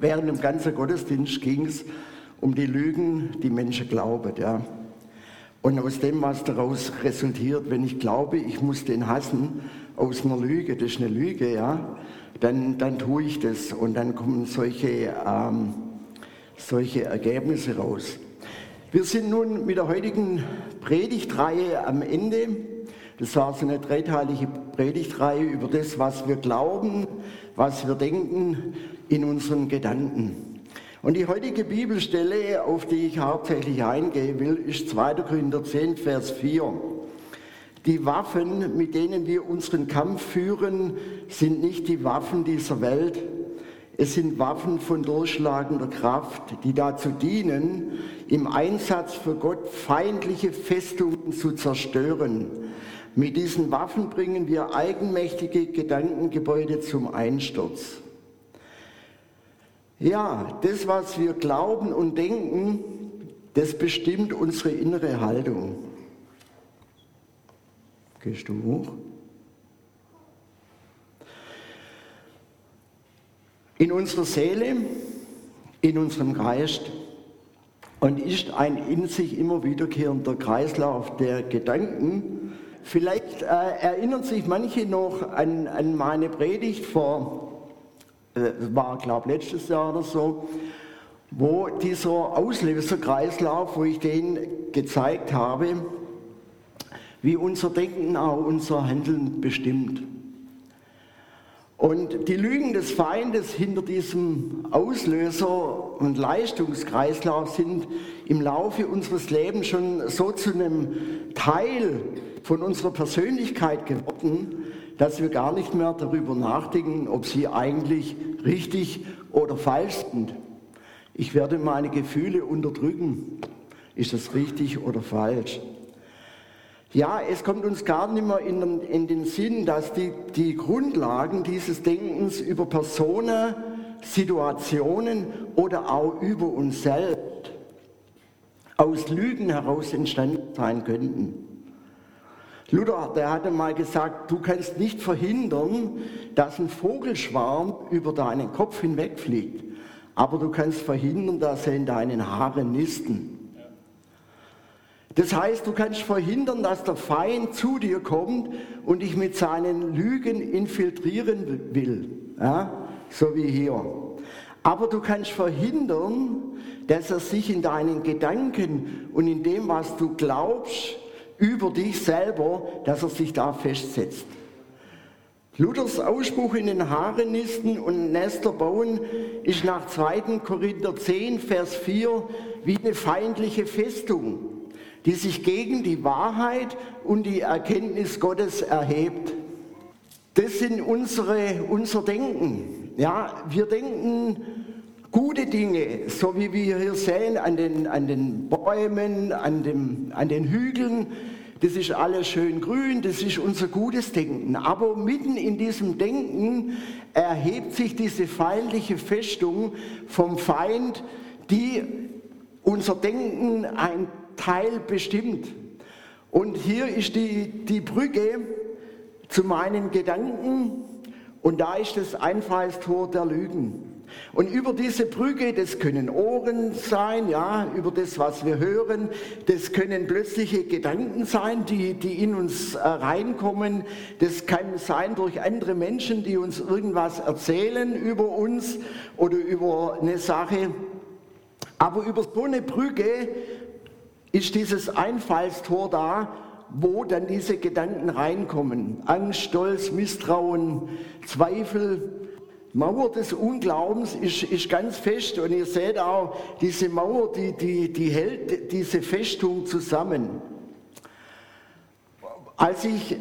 während dem ganzen Gottesdienst ging es um die Lügen, die Menschen glauben. Ja. Und aus dem, was daraus resultiert, wenn ich glaube, ich muss den hassen, aus einer Lüge, das ist eine Lüge, ja, dann, dann tue ich das und dann kommen solche, ähm, solche Ergebnisse raus. Wir sind nun mit der heutigen Predigtreihe am Ende. Das war so eine dreiteilige Predigtreihe über das, was wir glauben, was wir denken in unseren Gedanken. Und die heutige Bibelstelle, auf die ich hauptsächlich eingehen will, ist 2. Korinther 10, Vers 4. Die Waffen, mit denen wir unseren Kampf führen, sind nicht die Waffen dieser Welt. Es sind Waffen von durchschlagender Kraft, die dazu dienen, im Einsatz für Gott feindliche Festungen zu zerstören mit diesen Waffen bringen wir eigenmächtige Gedankengebäude zum Einsturz. Ja, das, was wir glauben und denken, das bestimmt unsere innere Haltung. Gehst du hoch? In unserer Seele, in unserem Geist und ist ein in sich immer wiederkehrender Kreislauf der Gedanken, Vielleicht äh, erinnern sich manche noch an, an meine Predigt vor, war glaube letztes Jahr oder so, wo dieser Auslöserkreislauf, wo ich den gezeigt habe, wie unser Denken auch unser Handeln bestimmt. Und die Lügen des Feindes hinter diesem Auslöser und Leistungskreislauf sind im Laufe unseres Lebens schon so zu einem Teil von unserer Persönlichkeit geworden, dass wir gar nicht mehr darüber nachdenken, ob sie eigentlich richtig oder falsch sind. Ich werde meine Gefühle unterdrücken. Ist das richtig oder falsch? Ja, es kommt uns gar nicht mehr in den, in den Sinn, dass die, die Grundlagen dieses Denkens über Personen, Situationen oder auch über uns selbst aus Lügen heraus entstanden sein könnten. Luther, der hatte mal gesagt, du kannst nicht verhindern, dass ein Vogelschwarm über deinen Kopf hinwegfliegt, aber du kannst verhindern, dass er in deinen Haaren nisten. Das heißt, du kannst verhindern, dass der Feind zu dir kommt und dich mit seinen Lügen infiltrieren will, ja? so wie hier. Aber du kannst verhindern, dass er sich in deinen Gedanken und in dem, was du glaubst, über dich selber, dass er sich da festsetzt. Luthers Ausspruch in den Haaren nisten und Nester bauen ist nach 2. Korinther 10, Vers 4 wie eine feindliche Festung, die sich gegen die Wahrheit und die Erkenntnis Gottes erhebt. Das sind unsere, unser Denken. Ja, wir denken gute Dinge, so wie wir hier sehen, an den, an den Bäumen, an, dem, an den Hügeln, das ist alles schön grün, das ist unser gutes Denken. Aber mitten in diesem Denken erhebt sich diese feindliche Festung vom Feind, die unser Denken ein Teil bestimmt. Und hier ist die, die Brücke zu meinen Gedanken und da ist das Einfallstor der Lügen. Und über diese Brücke, das können Ohren sein, ja, über das, was wir hören, das können plötzliche Gedanken sein, die, die in uns äh, reinkommen. Das kann sein durch andere Menschen, die uns irgendwas erzählen über uns oder über eine Sache. Aber über so eine Brücke ist dieses Einfallstor da, wo dann diese Gedanken reinkommen. Angst, Stolz, Misstrauen, Zweifel, Mauer des Unglaubens ist, ist ganz fest und ihr seht auch, diese Mauer, die, die, die hält diese Festung zusammen. Als ich,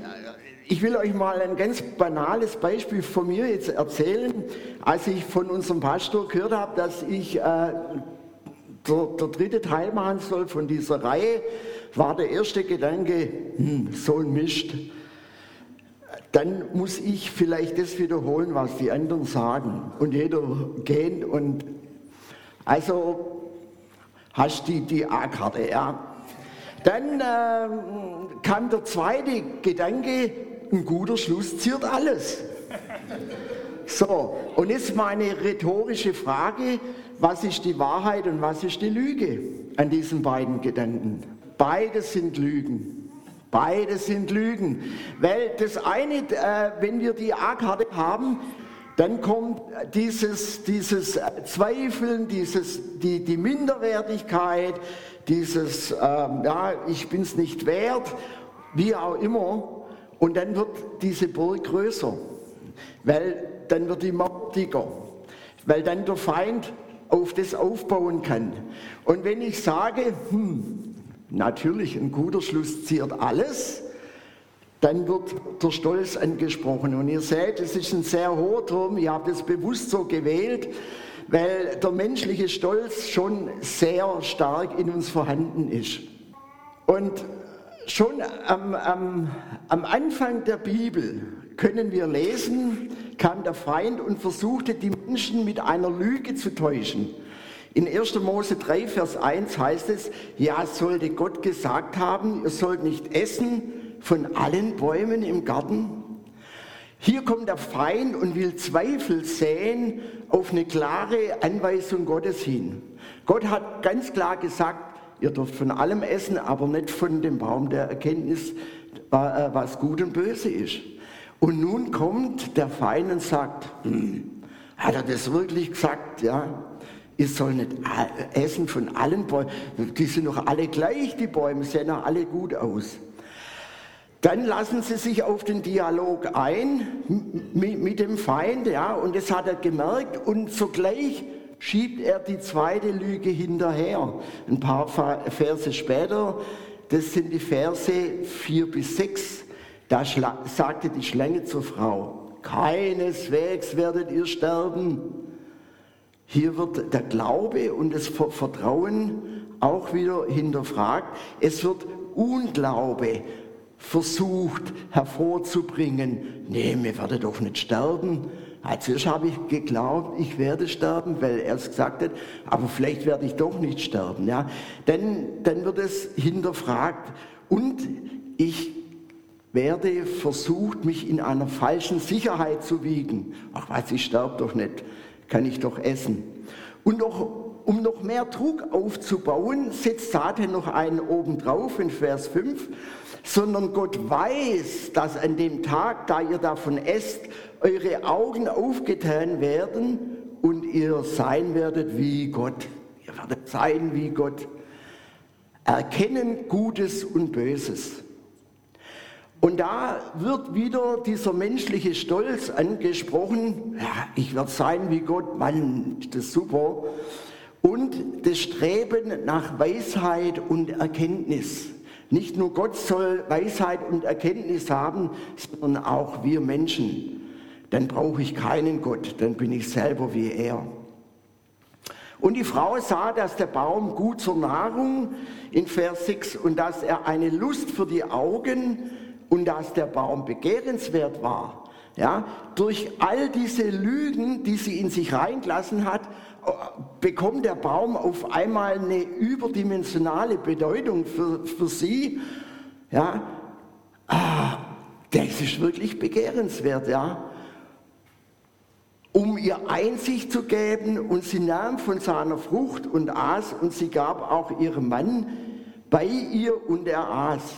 ich will euch mal ein ganz banales Beispiel von mir jetzt erzählen. Als ich von unserem Pastor gehört habe, dass ich äh, der, der dritte Teil machen soll von dieser Reihe, war der erste Gedanke, hm, so ein Mist dann muss ich vielleicht das wiederholen, was die anderen sagen. Und jeder gehen und also hast die die A-Karte, ja. Dann äh, kam der zweite Gedanke, ein guter Schluss ziert alles. So, und jetzt meine rhetorische Frage, was ist die Wahrheit und was ist die Lüge an diesen beiden Gedanken? Beides sind Lügen. Beides sind Lügen. Weil das eine, äh, wenn wir die A-Karte haben, dann kommt dieses, dieses Zweifeln, dieses, die, die Minderwertigkeit, dieses, ähm, ja, ich bin es nicht wert, wie auch immer. Und dann wird diese Burg größer, weil dann wird die Mauer dicker, weil dann der Feind auf das aufbauen kann. Und wenn ich sage, hm, natürlich ein guter Schluss ziert alles, dann wird der Stolz angesprochen. Und ihr seht, es ist ein sehr hoher Turm, ihr habt es bewusst so gewählt, weil der menschliche Stolz schon sehr stark in uns vorhanden ist. Und schon am, am, am Anfang der Bibel können wir lesen, kam der Feind und versuchte die Menschen mit einer Lüge zu täuschen. In 1. Mose 3, Vers 1 heißt es, ja, sollte Gott gesagt haben, ihr sollt nicht essen von allen Bäumen im Garten? Hier kommt der Feind und will Zweifel säen auf eine klare Anweisung Gottes hin. Gott hat ganz klar gesagt, ihr dürft von allem essen, aber nicht von dem Baum der Erkenntnis, äh, was gut und böse ist. Und nun kommt der Feind und sagt, hm, hat er das wirklich gesagt? Ja, ihr sollt nicht essen von allen Bäumen. Die sind doch alle gleich, die Bäume sehen doch alle gut aus. Dann lassen sie sich auf den Dialog ein mit, dem Feind, ja, und das hat er gemerkt und sogleich schiebt er die zweite Lüge hinterher. Ein paar Verse später, das sind die Verse 4 bis 6. Da sagte die Schlange zur Frau, keineswegs werdet ihr sterben. Hier wird der Glaube und das Vertrauen auch wieder hinterfragt. Es wird Unglaube versucht hervorzubringen. Nee, wir werden doch nicht sterben. Zuerst habe ich geglaubt, ich werde sterben, weil er es gesagt hat, aber vielleicht werde ich doch nicht sterben. Ja? Dann, dann wird es hinterfragt und ich werde versucht, mich in einer falschen Sicherheit zu wiegen. Ach was, ich sterbe doch nicht, kann ich doch essen. Und noch, um noch mehr Druck aufzubauen, setzt Satan noch einen obendrauf in Vers 5, sondern Gott weiß, dass an dem Tag, da ihr davon esst, eure Augen aufgetan werden und ihr sein werdet wie Gott. Ihr werdet sein wie Gott. Erkennen Gutes und Böses. Und da wird wieder dieser menschliche Stolz angesprochen. Ja, ich werde sein wie Gott, Mann, ist das super. Und das Streben nach Weisheit und Erkenntnis. Nicht nur Gott soll Weisheit und Erkenntnis haben, sondern auch wir Menschen. Dann brauche ich keinen Gott, dann bin ich selber wie er. Und die Frau sah, dass der Baum gut zur Nahrung in Vers 6 und dass er eine Lust für die Augen und dass der Baum begehrenswert war. Ja, durch all diese Lügen, die sie in sich reingelassen hat, bekommt der Baum auf einmal eine überdimensionale Bedeutung für, für sie. Ja, ah, das ist wirklich begehrenswert, ja. Um ihr Einsicht zu geben, und sie nahm von seiner Frucht und aß, und sie gab auch ihrem Mann bei ihr, und er aß.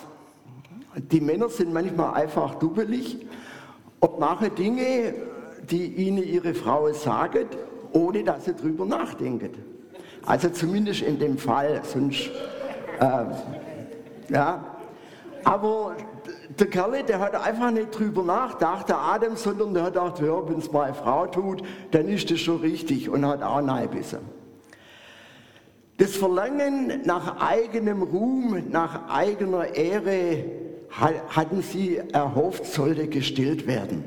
Die Männer sind manchmal einfach dubbelig und machen Dinge, die ihnen ihre Frau sagt, ohne dass sie drüber nachdenken. Also zumindest in dem Fall, sonst, äh, ja. Aber der Kerl, der hat einfach nicht drüber nachgedacht, der Adam, sondern der hat gedacht, ja, wenn es meine Frau tut, dann ist das schon richtig und hat auch nein bisschen. Das Verlangen nach eigenem Ruhm, nach eigener Ehre hatten sie erhofft, sollte gestillt werden.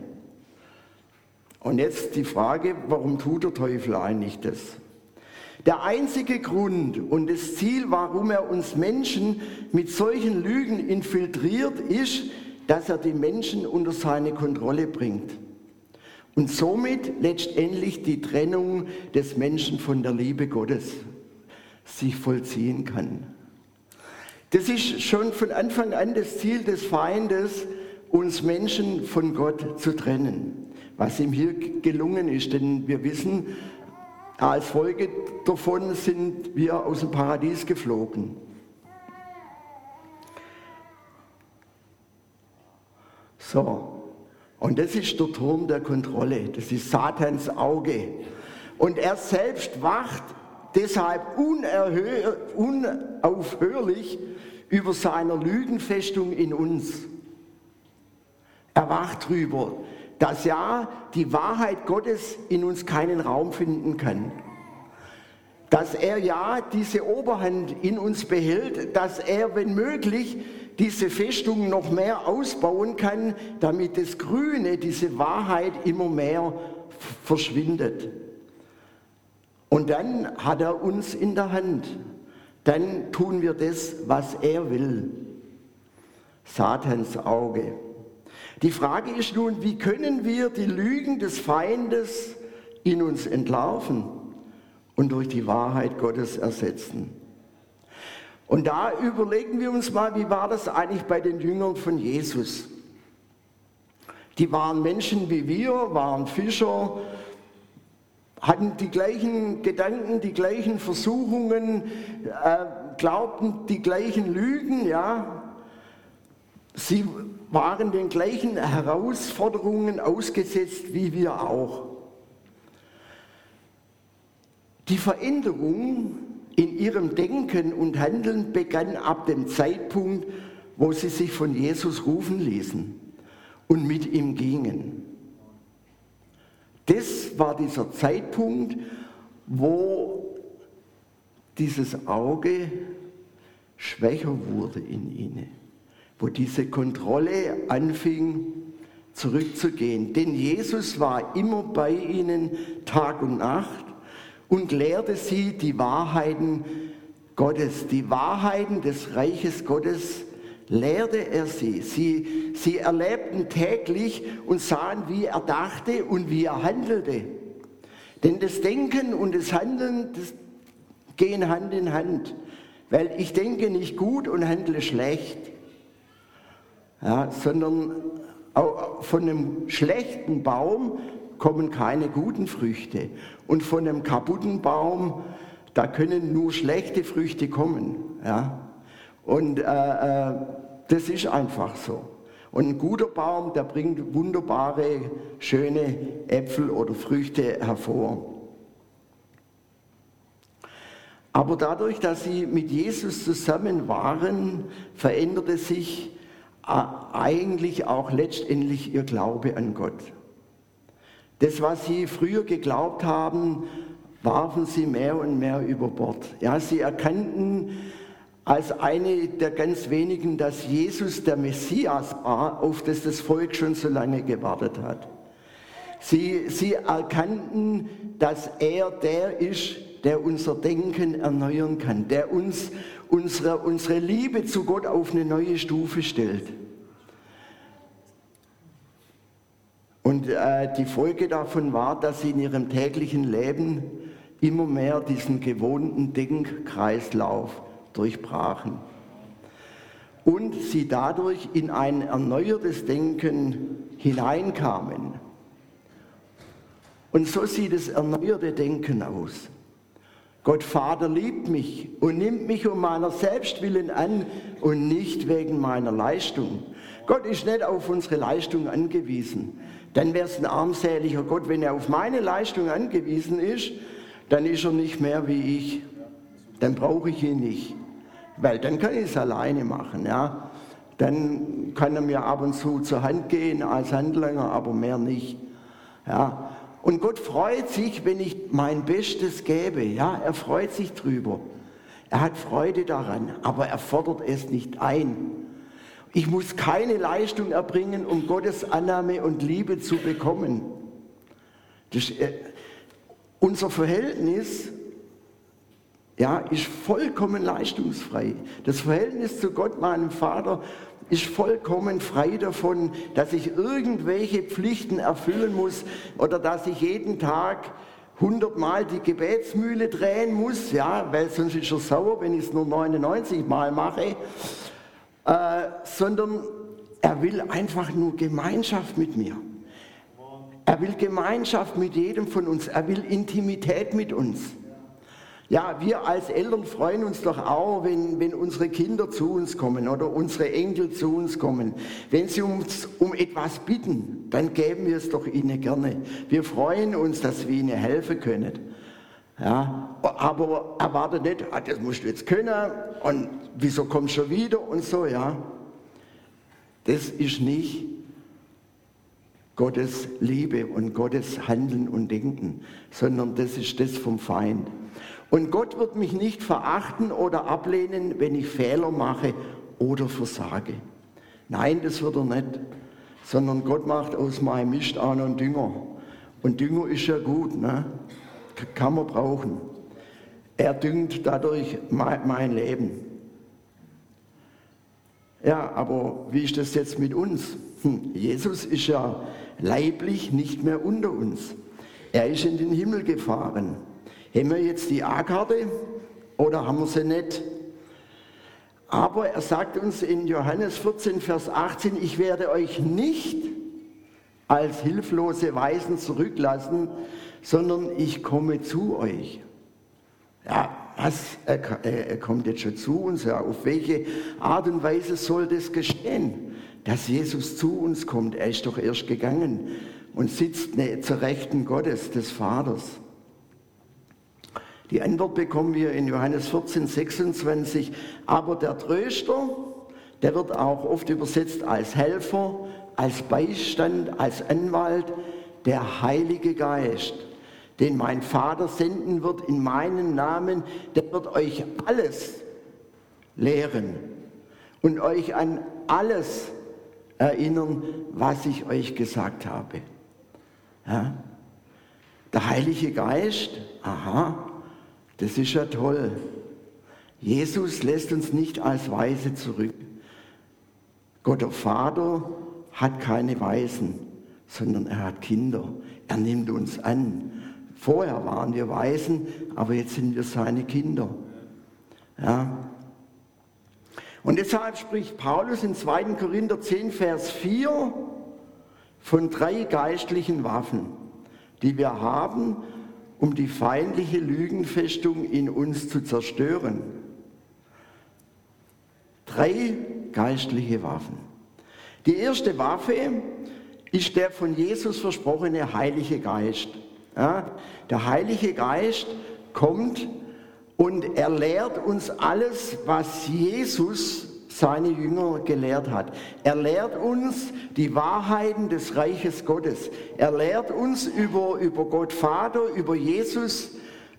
Und jetzt die Frage, warum tut der Teufel eigentlich das? Der einzige Grund und das Ziel, warum er uns Menschen mit solchen Lügen infiltriert, ist, dass er die Menschen unter seine Kontrolle bringt und somit letztendlich die Trennung des Menschen von der Liebe Gottes sich vollziehen kann. Das ist schon von Anfang an das Ziel des Feindes, uns Menschen von Gott zu trennen. was ihm hier gelungen ist. Denn wir wissen, als Folge davon sind wir aus dem Paradies geflogen. So, und das ist der Turm der Kontrolle, das ist Satans Auge. Und er selbst wacht deshalb unaufhörlich über seiner Lügenfestung in uns. Er wacht drüber, dass ja die Wahrheit Gottes in uns keinen Raum finden kann. Dass er ja diese Oberhand in uns behält, dass er, wenn möglich, diese Festung noch mehr ausbauen kann, damit das Grüne, diese Wahrheit immer mehr verschwindet. Und dann hat er uns in der Hand. Dann tun wir das, was er will. Satans Auge. Die Frage ist nun, wie können wir die Lügen des Feindes in uns entlarven und durch die Wahrheit Gottes ersetzen? Und da überlegen wir uns mal, wie war das eigentlich bei den Jüngern von Jesus? Die waren Menschen wie wir, waren Fischer, hatten die gleichen Gedanken, die gleichen Versuchungen, äh, glaubten die gleichen Lügen, ja. Sie waren den gleichen Herausforderungen ausgesetzt wie wir auch. Die Veränderung in ihrem Denken und Handeln begann ab dem Zeitpunkt, wo sie sich von Jesus rufen ließen und mit ihm gingen. Das war dieser Zeitpunkt, wo dieses Auge schwächer wurde in ihnen, wo diese Kontrolle anfing zurückzugehen. Denn Jesus war immer bei ihnen Tag und Nacht und lehrte sie die Wahrheiten Gottes, die Wahrheiten des Reiches Gottes lehrte er sie. sie. Sie erlebten täglich und sahen, wie er dachte und wie er handelte. Denn das Denken und das Handeln das gehen Hand in Hand. Weil ich denke nicht gut und handle schlecht. Ja, sondern von einem schlechten Baum kommen keine guten Früchte. Und von einem kaputten Baum, da können nur schlechte Früchte kommen. Ja. Und äh, äh, das ist einfach so. Und ein guter Baum, der bringt wunderbare, schöne Äpfel oder Früchte hervor. Aber dadurch, dass sie mit Jesus zusammen waren, veränderte sich äh, eigentlich auch letztendlich ihr Glaube an Gott. Das, was sie früher geglaubt haben, warfen sie mehr und mehr über Bord. Ja, sie erkannten, als eine der ganz wenigen, dass Jesus der Messias war, auf das das Volk schon so lange gewartet hat. Sie, sie erkannten, dass er der ist, der unser Denken erneuern kann, der uns unsere, unsere Liebe zu Gott auf eine neue Stufe stellt. Und äh, die Folge davon war, dass sie in ihrem täglichen Leben immer mehr diesen gewohnten Denkkreislauf durchbrachen und sie dadurch in ein erneuertes Denken hineinkamen. Und so sieht das erneuerte Denken aus. Gott Vater liebt mich und nimmt mich um meiner Selbstwillen an und nicht wegen meiner Leistung. Gott ist nicht auf unsere Leistung angewiesen. Dann wäre es ein armseliger Gott, wenn er auf meine Leistung angewiesen ist, dann ist er nicht mehr wie ich. Dann brauche ich ihn nicht weil dann kann ich es alleine machen. Ja. Dann kann er mir ab und zu zur Hand gehen als Handlanger, aber mehr nicht. Ja. Und Gott freut sich, wenn ich mein Bestes gebe. Ja, er freut sich drüber. Er hat Freude daran, aber er fordert es nicht ein. Ich muss keine Leistung erbringen, um Gottes Annahme und Liebe zu bekommen. Das, äh, unser Verhältnis ja, ist vollkommen leistungsfrei. Das Verhältnis zu Gott, meinem Vater, ist vollkommen frei davon, dass ich irgendwelche Pflichten erfüllen muss oder dass ich jeden Tag hundertmal die Gebetsmühle drehen muss, ja, weil sonst ist er sauer, wenn ich es nur 99 Mal mache, äh, sondern er will einfach nur Gemeinschaft mit mir. Er will Gemeinschaft mit jedem von uns. Er will Intimität mit uns. Ja, wir als Eltern freuen uns doch auch, wenn, wenn unsere Kinder zu uns kommen oder unsere Enkel zu uns kommen. Wenn sie uns um etwas bitten, dann geben wir es doch ihnen gerne. Wir freuen uns, dass wir ihnen helfen können. Ja, aber erwarte nicht, ah, das musst du jetzt können und wieso kommst du schon wieder und so, ja. Das ist nicht Gottes Liebe und Gottes Handeln und Denken, sondern das ist das vom Feind. Und Gott wird mich nicht verachten oder ablehnen, wenn ich Fehler mache oder versage. Nein, das wird er nicht. Sondern Gott macht aus meinem Mist auch noch einen Dünger. Und Dünger ist ja gut, ne? kann man brauchen. Er düngt dadurch mein Leben. Ja, aber wie ist das jetzt mit uns? Hm, Jesus ist ja leiblich nicht mehr unter uns. Er ist in den Himmel gefahren. Haben wir jetzt die A-Karte oder haben wir sie nicht? Aber er sagt uns in Johannes 14, Vers 18, ich werde euch nicht als hilflose Weisen zurücklassen, sondern ich komme zu euch. Ja, was? Er, er, kommt jetzt schon zu uns. Ja. Auf welche Art und Weise soll das geschehen, dass Jesus zu uns kommt? Er ist doch erst gegangen und sitzt zur Rechten Gottes, des Vaters. Die Antwort bekommen wir in Johannes 14, 26. Aber der Tröster, der wird auch oft übersetzt als Helfer, als Beistand, als Anwalt, der Heilige Geist, den mein Vater senden wird in meinen Namen, der wird euch alles lehren und euch an alles erinnern, was ich euch gesagt habe. Ja? Der Heilige Geist, aha, das ist ja toll. Jesus lässt uns nicht als Weise zurück. Gott der Vater hat keine Weisen, sondern er hat Kinder. Er nimmt uns an. Vorher waren wir Weisen, aber jetzt sind wir seine Kinder. Ja. Und deshalb spricht Paulus in 2. Korinther 10, Vers 4 von drei geistlichen Waffen, die wir haben, um die feindliche Lügenfestung in uns zu zerstören. Drei geistliche Waffen. Die erste Waffe ist der von Jesus versprochene Heilige Geist. Ja, der Heilige Geist kommt und er lehrt uns alles, was Jesus seine Jünger gelehrt hat. Er lehrt uns die Wahrheiten des Reiches Gottes. Er lehrt uns über, über Gott Vater, über Jesus,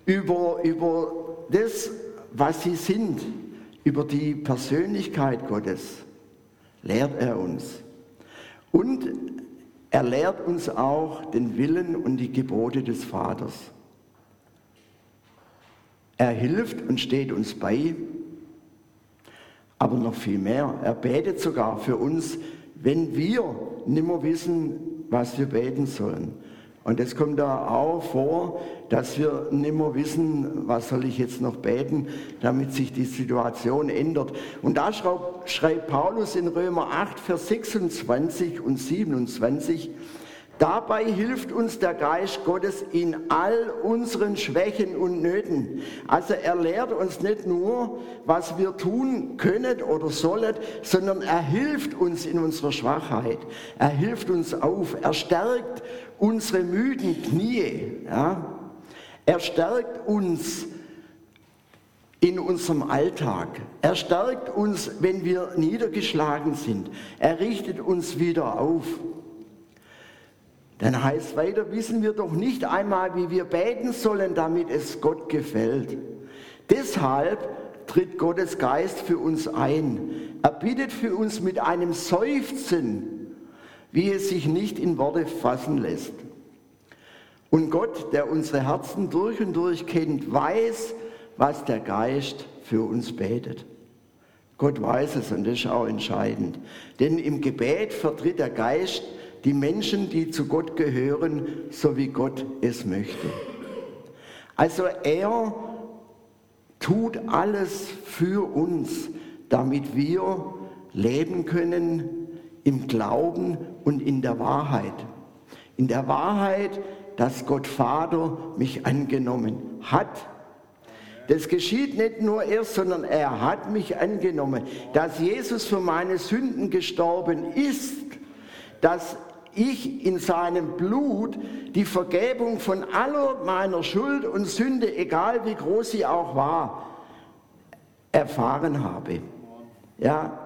über, über das, was sie sind, über die Persönlichkeit Gottes. Lehrt er uns. Und er lehrt uns auch den Willen und die Gebote des Vaters. Er hilft und steht uns bei aber noch viel mehr. Er betet sogar für uns, wenn wir nimmer wissen, was wir beten sollen. Und es kommt da auch vor, dass wir nimmer wissen, was soll ich jetzt noch beten, damit sich die Situation ändert. Und da schreibt Paulus in Römer 8, Vers 26 und 27, Dabei hilft uns der Geist Gottes in all unseren Schwächen und Nöten. Also er lehrt uns nicht nur, was wir tun können oder sollen, sondern er hilft uns in unserer Schwachheit. Er hilft uns auf. Er stärkt unsere müden Knie. Ja? Er stärkt uns in unserem Alltag. Er stärkt uns, wenn wir niedergeschlagen sind. Er richtet uns wieder auf. Dann heißt weiter, wissen wir doch nicht einmal, wie wir beten sollen, damit es Gott gefällt. Deshalb tritt Gottes Geist für uns ein. Er bittet für uns mit einem Seufzen, wie es sich nicht in Worte fassen lässt. Und Gott, der unsere Herzen durch und durch kennt, weiß, was der Geist für uns betet. Gott weiß es und das ist auch entscheidend. Denn im Gebet vertritt der Geist die Menschen, die zu Gott gehören, so wie Gott es möchte. Also er tut alles für uns, damit wir leben können im Glauben und in der Wahrheit. In der Wahrheit, dass Gott Vater mich angenommen hat. Das geschieht nicht nur erst, sondern er hat mich angenommen. Dass Jesus für meine Sünden gestorben ist, dass ich in seinem Blut die Vergebung von aller meiner Schuld und Sünde, egal wie groß sie auch war, erfahren habe. Ja,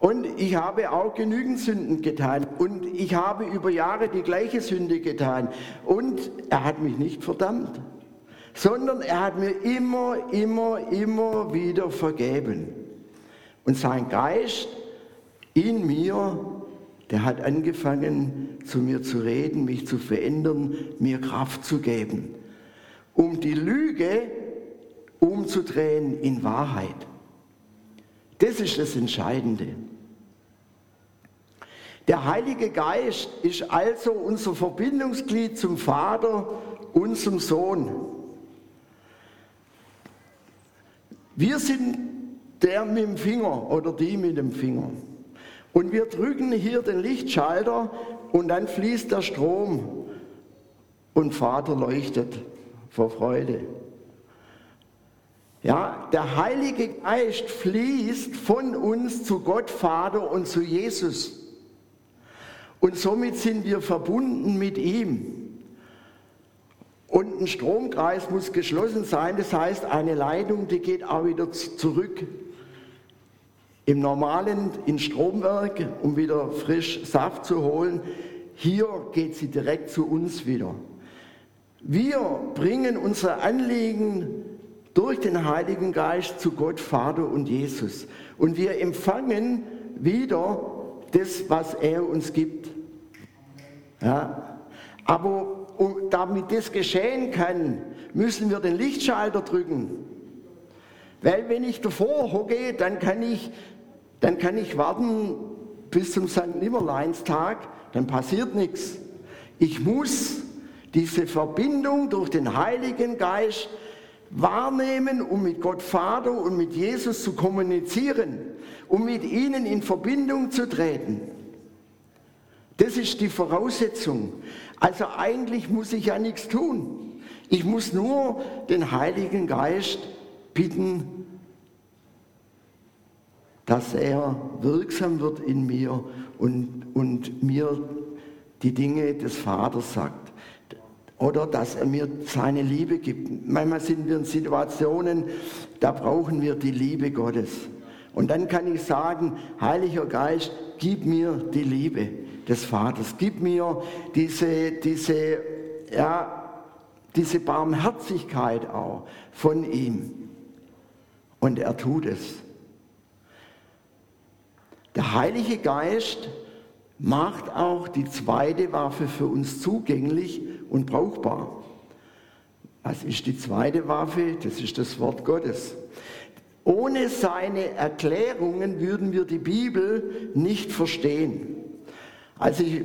und ich habe auch genügend Sünden getan. Und ich habe über Jahre die gleiche Sünde getan. Und er hat mich nicht verdammt, sondern er hat mir immer, immer, immer wieder vergeben. Und sein Geist in mir, der hat angefangen, zu mir zu reden, mich zu verändern, mir Kraft zu geben, um die Lüge umzudrehen in Wahrheit. Das ist das Entscheidende. Der Heilige Geist ist also unser Verbindungsglied zum Vater und zum Sohn. Wir sind der mit dem Finger oder die mit dem Finger. Und wir drücken hier den Lichtschalter und dann fließt der Strom und Vater leuchtet vor Freude. Ja, der Heilige Geist fließt von uns zu Gott Vater und zu Jesus. Und somit sind wir verbunden mit ihm. Und ein Stromkreis muss geschlossen sein, das heißt, eine Leitung, die geht auch wieder zurück. Im normalen, in Stromwerk, um wieder frisch Saft zu holen, hier geht sie direkt zu uns wieder. Wir bringen unsere Anliegen durch den Heiligen Geist zu Gott, Vater und Jesus. Und wir empfangen wieder das, was er uns gibt. Ja. Aber um, damit das geschehen kann, müssen wir den Lichtschalter drücken. Weil wenn ich davor hocke, dann kann ich, dann kann ich warten bis zum St. Nimmerleinstag, dann passiert nichts. Ich muss diese Verbindung durch den Heiligen Geist wahrnehmen, um mit Gott Vater und mit Jesus zu kommunizieren, um mit ihnen in Verbindung zu treten. Das ist die Voraussetzung. Also eigentlich muss ich ja nichts tun. Ich muss nur den Heiligen Geist bitten, dass er wirksam wird in mir und, und mir die Dinge des Vaters sagt. Oder dass er mir seine Liebe gibt. Manchmal sind wir in Situationen, da brauchen wir die Liebe Gottes. Und dann kann ich sagen, Heiliger Geist, gib mir die Liebe des Vaters. Gib mir diese, diese, ja, diese Barmherzigkeit auch von ihm. Und er tut es. Der Heilige Geist macht auch die zweite Waffe für uns zugänglich und brauchbar. Was ist die zweite Waffe? Das ist das Wort Gottes. Ohne seine Erklärungen würden wir die Bibel nicht verstehen. Als ich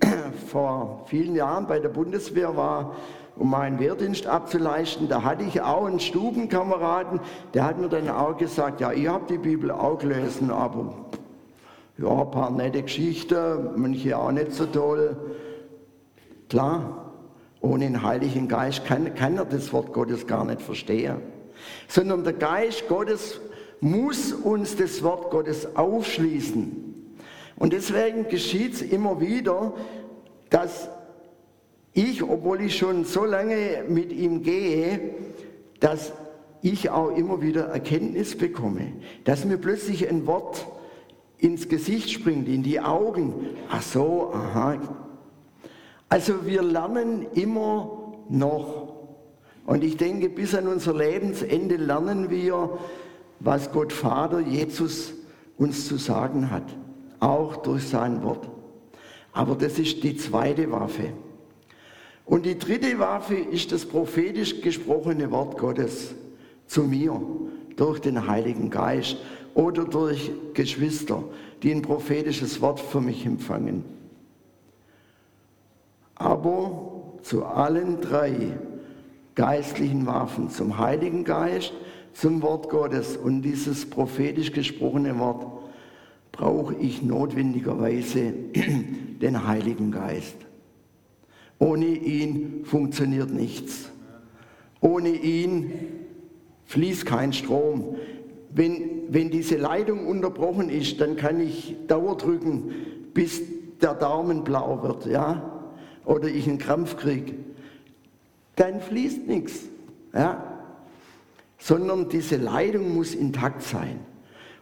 vor vielen Jahren bei der Bundeswehr war, um meinen Wehrdienst abzuleisten, da hatte ich auch einen Stubenkameraden, der hat mir dann auch gesagt, ja, ich habe die Bibel auch gelesen, aber ja, ein paar nette Geschichten, manche auch nicht so toll. Klar, ohne den Heiligen Geist kann, kann er das Wort Gottes gar nicht verstehen. Sondern der Geist Gottes muss uns das Wort Gottes aufschließen. Und deswegen geschieht es immer wieder, dass ich, obwohl ich schon so lange mit ihm gehe, dass ich auch immer wieder Erkenntnis bekomme, dass mir plötzlich ein Wort ins Gesicht springt, in die Augen. Ach so, aha. Also wir lernen immer noch. Und ich denke, bis an unser Lebensende lernen wir, was Gott Vater Jesus uns zu sagen hat, auch durch sein Wort. Aber das ist die zweite Waffe. Und die dritte Waffe ist das prophetisch gesprochene Wort Gottes zu mir durch den Heiligen Geist oder durch Geschwister, die ein prophetisches Wort für mich empfangen. Aber zu allen drei geistlichen Waffen, zum Heiligen Geist, zum Wort Gottes und dieses prophetisch gesprochene Wort, brauche ich notwendigerweise den Heiligen Geist. Ohne ihn funktioniert nichts. Ohne ihn fließt kein Strom. Wenn, wenn diese Leitung unterbrochen ist, dann kann ich Dauer drücken, bis der Daumen blau wird, ja? Oder ich einen Krampf kriege. Dann fließt nichts, ja? Sondern diese Leitung muss intakt sein.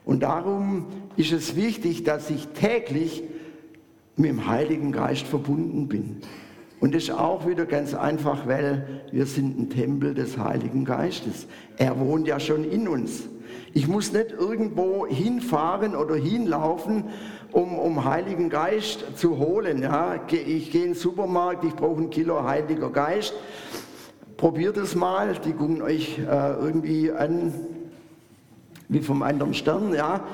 Und darum ist es wichtig, dass ich täglich mit dem Heiligen Geist verbunden bin. Und das ist auch wieder ganz einfach, weil wir sind ein Tempel des Heiligen Geistes. Er wohnt ja schon in uns. Ich muss nicht irgendwo hinfahren oder hinlaufen, um, um Heiligen Geist zu holen. Ja, ich gehe in den Supermarkt, ich brauche ein Kilo Heiliger Geist. Probiert es mal, die gucken euch äh, irgendwie an wie vom anderen Stern. Ja.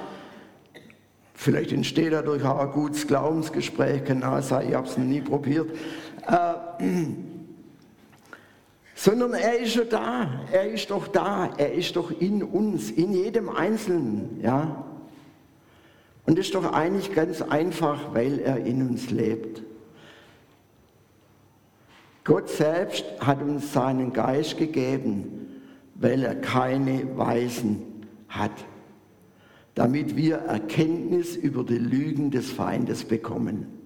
Vielleicht entsteht dadurch auch ein gutes Glaubensgespräch, kann auch sein, ich habe es noch nie probiert. Äh, sondern er ist schon da, er ist doch da, er ist doch in uns, in jedem Einzelnen, ja. Und das ist doch eigentlich ganz einfach, weil er in uns lebt. Gott selbst hat uns seinen Geist gegeben, weil er keine Weisen hat, damit wir Erkenntnis über die Lügen des Feindes bekommen.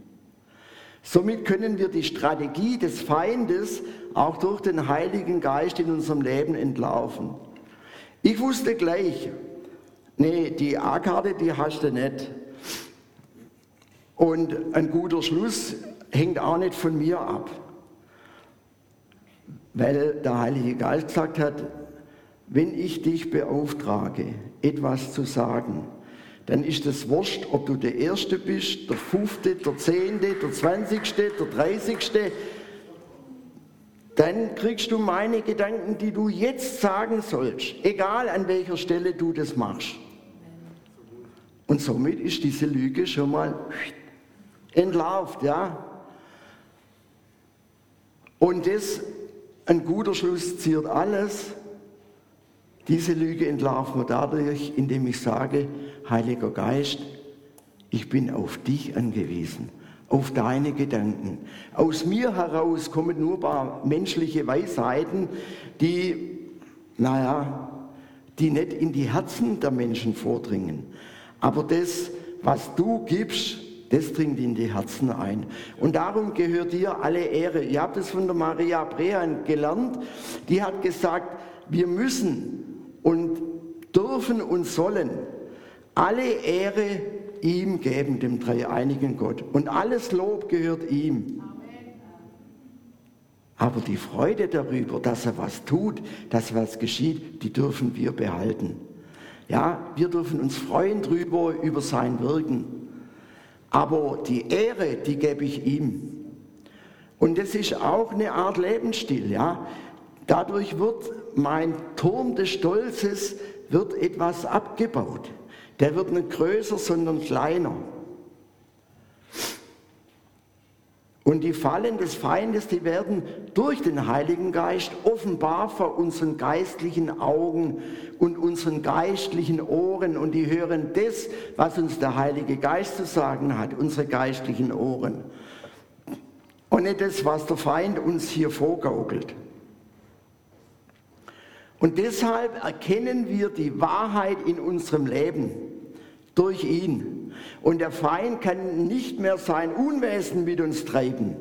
Somit können wir die Strategie des Feindes auch durch den Heiligen Geist in unserem Leben entlaufen. Ich wusste gleich, nee, die A-Karte, die hast du nicht. Und ein guter Schluss hängt auch nicht von mir ab. Weil der Heilige Geist gesagt hat, wenn ich dich beauftrage, etwas zu sagen, dann ist es wurscht, ob du der Erste bist, der Fünfte, der Zehnte, der Zwanzigste, der Dreißigste. Dann kriegst du meine Gedanken, die du jetzt sagen sollst, egal an welcher Stelle du das machst. Und somit ist diese Lüge schon mal entlarvt, ja. Und das, ein guter Schluss ziert alles. Diese Lüge entlarven wir dadurch, indem ich sage, Heiliger Geist, ich bin auf dich angewiesen, auf deine Gedanken. Aus mir heraus kommen nur ein paar menschliche Weisheiten, die, naja, die nicht in die Herzen der Menschen vordringen. Aber das, was du gibst, das dringt in die Herzen ein. Und darum gehört dir alle Ehre. Ihr habt es von der Maria Brehan gelernt. Die hat gesagt, wir müssen und dürfen und sollen alle Ehre ihm geben, dem dreieinigen Gott. Und alles Lob gehört ihm. Aber die Freude darüber, dass er was tut, dass was geschieht, die dürfen wir behalten. Ja, wir dürfen uns freuen drüber, über sein Wirken. Aber die Ehre, die gebe ich ihm. Und das ist auch eine Art Lebensstil, ja. Dadurch wird mein Turm des Stolzes wird etwas abgebaut. Der wird nicht größer, sondern kleiner. Und die Fallen des Feindes, die werden durch den Heiligen Geist offenbar vor unseren geistlichen Augen und unseren geistlichen Ohren. Und die hören das, was uns der Heilige Geist zu sagen hat, unsere geistlichen Ohren. Und nicht das, was der Feind uns hier vorgaukelt. Und deshalb erkennen wir die Wahrheit in unserem Leben durch ihn. Und der Feind kann nicht mehr sein Unwesen mit uns treiben,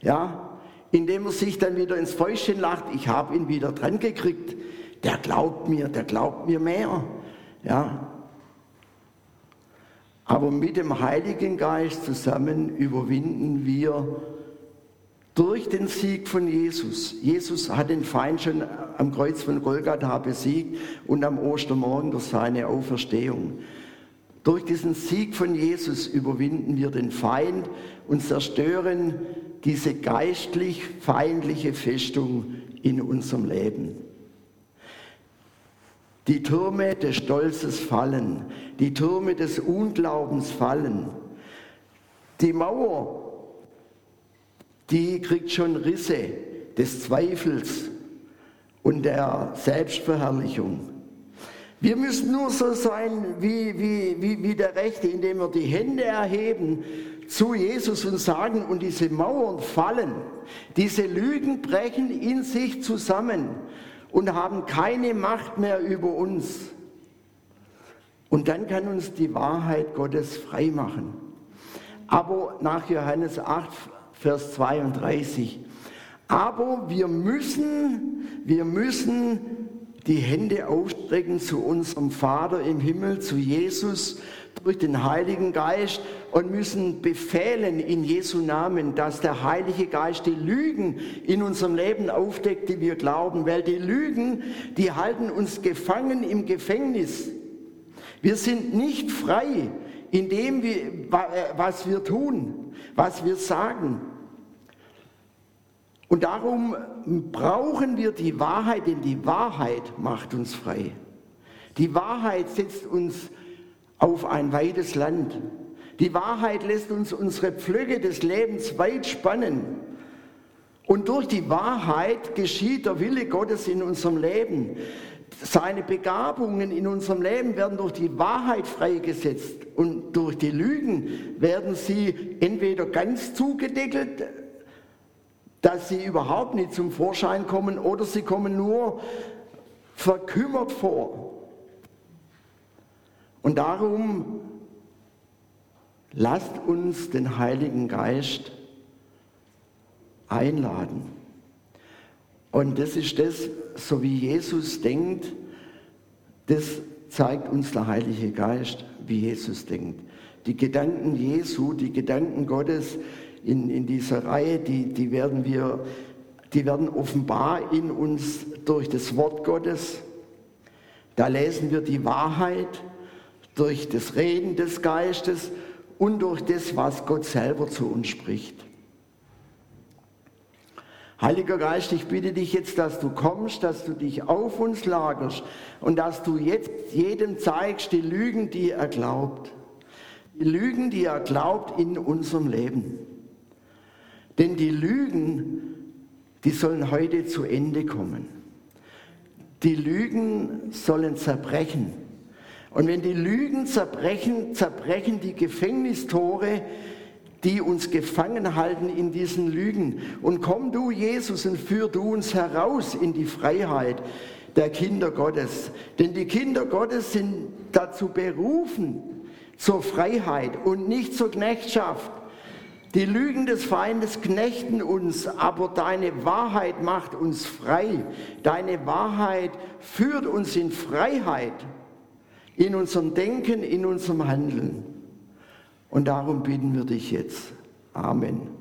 ja, indem er sich dann wieder ins Fäustchen lacht, ich habe ihn wieder dran gekriegt, der glaubt mir, der glaubt mir mehr, ja. Aber mit dem Heiligen Geist zusammen überwinden wir durch den Sieg von Jesus. Jesus hat den Feind schon am Kreuz von Golgatha besiegt und am Ostermorgen durch seine Auferstehung. Durch diesen Sieg von Jesus überwinden wir den Feind und zerstören diese geistlich feindliche Festung in unserem Leben. Die Türme des Stolzes fallen, die Türme des Unglaubens fallen. Die Mauer die kriegt schon Risse des Zweifels und der Selbstverherrlichung. Wir müssen nur so sein wie, wie, wie, wie der Rechte, indem wir die Hände erheben zu Jesus und sagen, und diese Mauern fallen, diese Lügen brechen in sich zusammen und haben keine Macht mehr über uns. Und dann kann uns die Wahrheit Gottes frei machen. Aber nach Johannes 8, Vers 32, aber wir müssen, wir müssen die Hände aufstrecken zu unserem Vater im Himmel, zu Jesus durch den Heiligen Geist und müssen befehlen in Jesu Namen, dass der Heilige Geist die Lügen in unserem Leben aufdeckt, die wir glauben, weil die Lügen, die halten uns gefangen im Gefängnis. Wir sind nicht frei in dem, was wir tun, was wir sagen. Und darum brauchen wir die Wahrheit, denn die Wahrheit macht uns frei. Die Wahrheit setzt uns auf ein weites Land. Die Wahrheit lässt uns unsere Pflöcke des Lebens weit spannen. Und durch die Wahrheit geschieht der Wille Gottes in unserem Leben. Seine Begabungen in unserem Leben werden durch die Wahrheit freigesetzt und durch die Lügen werden sie entweder ganz zugedeckelt, dass sie überhaupt nicht zum Vorschein kommen oder sie kommen nur verkümmert vor. Und darum lasst uns den Heiligen Geist einladen. Und das ist das, so wie Jesus denkt, das zeigt uns der Heilige Geist, wie Jesus denkt. Die Gedanken Jesu, die Gedanken Gottes in, in dieser Reihe, die, die, werden wir, die werden offenbar in uns durch das Wort Gottes. Da lesen wir die Wahrheit durch das Reden des Geistes und durch das, was Gott selber zu uns spricht. Heiliger Geist, ich bitte dich jetzt, dass du kommst, dass du dich auf uns lagerst und dass du jetzt jedem zeigst die Lügen, die er glaubt. Die Lügen, die er glaubt in unserem Leben. Denn die Lügen, die sollen heute zu Ende kommen. Die Lügen sollen zerbrechen. Und wenn die Lügen zerbrechen, zerbrechen die Gefängnistore, die uns gefangen halten in diesen Lügen. Und komm du, Jesus, und führ du uns heraus in die Freiheit der Kinder Gottes. Denn die Kinder Gottes sind dazu berufen, zur Freiheit und nicht zur Knechtschaft. Die Lügen des Feindes knechten uns, aber deine Wahrheit macht uns frei. Deine Wahrheit führt uns in Freiheit in unserem Denken, in unserem Handeln. Und darum bitten wir dich jetzt. Amen.